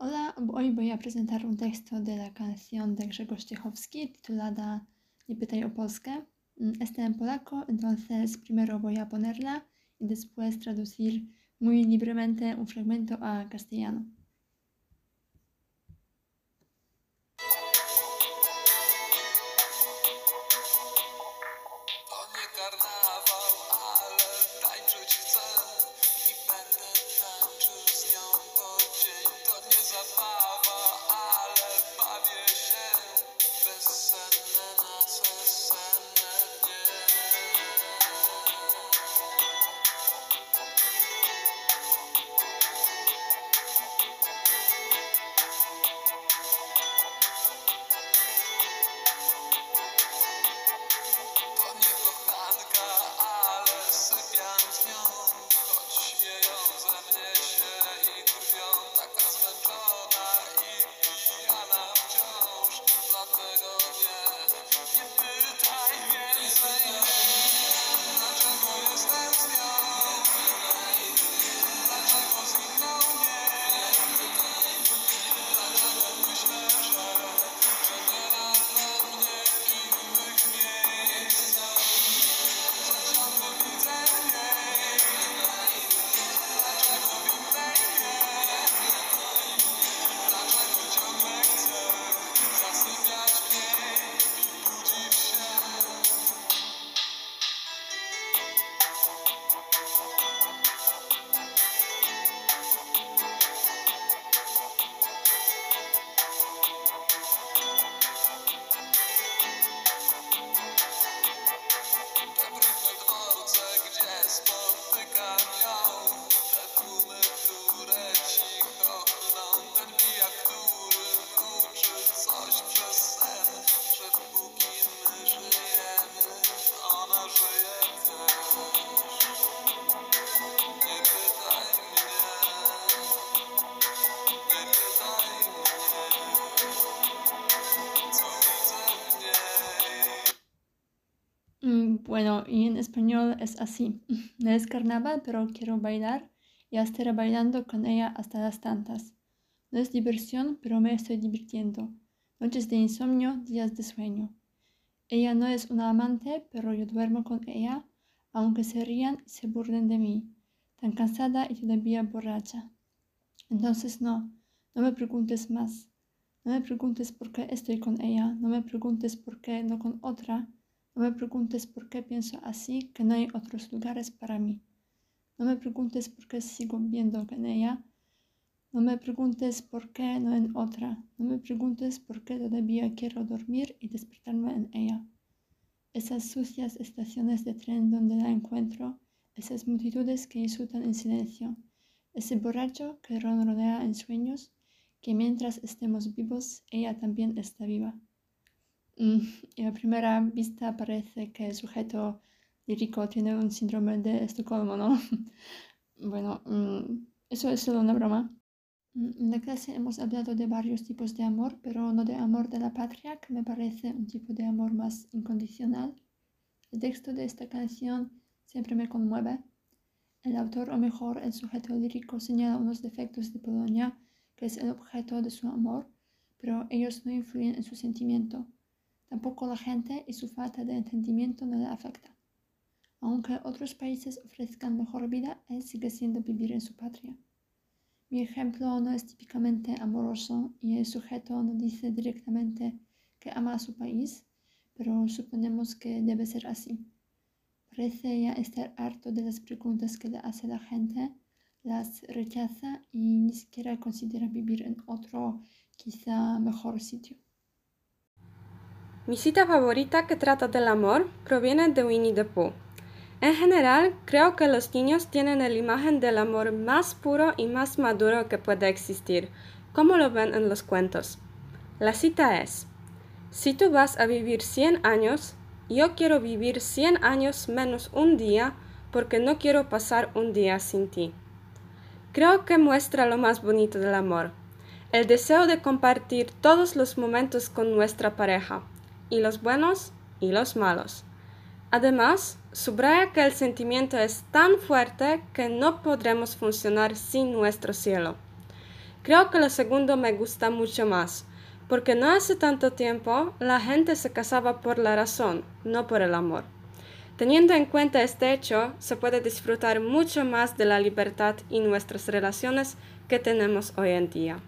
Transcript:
Hola, hoy voy a presentar un texto de la canción de Grzegorz Ciechowski titulada Nie pytaj o Polskę. Mm, Está en polaco, entonces primero voy a ponerla y después traducir muy libremente un fragmento a castellano. Bueno, y en español es así. No es carnaval, pero quiero bailar y estaré bailando con ella hasta las tantas. No es diversión, pero me estoy divirtiendo. Noches de insomnio, días de sueño. Ella no es una amante, pero yo duermo con ella, aunque se rían y se burlen de mí, tan cansada y todavía borracha. Entonces no, no me preguntes más. No me preguntes por qué estoy con ella, no me preguntes por qué no con otra. No me preguntes por qué pienso así, que no hay otros lugares para mí. No me preguntes por qué sigo viendo en ella. No me preguntes por qué no en otra. No me preguntes por qué todavía quiero dormir y despertarme en ella. Esas sucias estaciones de tren donde la encuentro, esas multitudes que insultan en silencio, ese borracho que ronronea en sueños, que mientras estemos vivos, ella también está viva. Mm, a primera vista parece que el sujeto lírico tiene un síndrome de Estocolmo, ¿no? bueno, mm, eso es solo una broma. En la clase hemos hablado de varios tipos de amor, pero no de amor de la patria, que me parece un tipo de amor más incondicional. El texto de esta canción siempre me conmueve. El autor, o mejor, el sujeto lírico, señala unos defectos de Polonia, que es el objeto de su amor, pero ellos no influyen en su sentimiento. Tampoco la gente y su falta de entendimiento no le afecta. Aunque otros países ofrezcan mejor vida, él sigue siendo vivir en su patria. Mi ejemplo no es típicamente amoroso y el sujeto no dice directamente que ama a su país, pero suponemos que debe ser así. Parece ya estar harto de las preguntas que le hace la gente, las rechaza y ni siquiera considera vivir en otro, quizá mejor sitio. Mi cita favorita que trata del amor proviene de Winnie the Pooh. En general, creo que los niños tienen la imagen del amor más puro y más maduro que puede existir, como lo ven en los cuentos. La cita es, si tú vas a vivir 100 años, yo quiero vivir 100 años menos un día porque no quiero pasar un día sin ti. Creo que muestra lo más bonito del amor, el deseo de compartir todos los momentos con nuestra pareja, y los buenos y los malos. Además, subraya que el sentimiento es tan fuerte que no podremos funcionar sin nuestro cielo. Creo que lo segundo me gusta mucho más, porque no hace tanto tiempo la gente se casaba por la razón, no por el amor. Teniendo en cuenta este hecho, se puede disfrutar mucho más de la libertad y nuestras relaciones que tenemos hoy en día.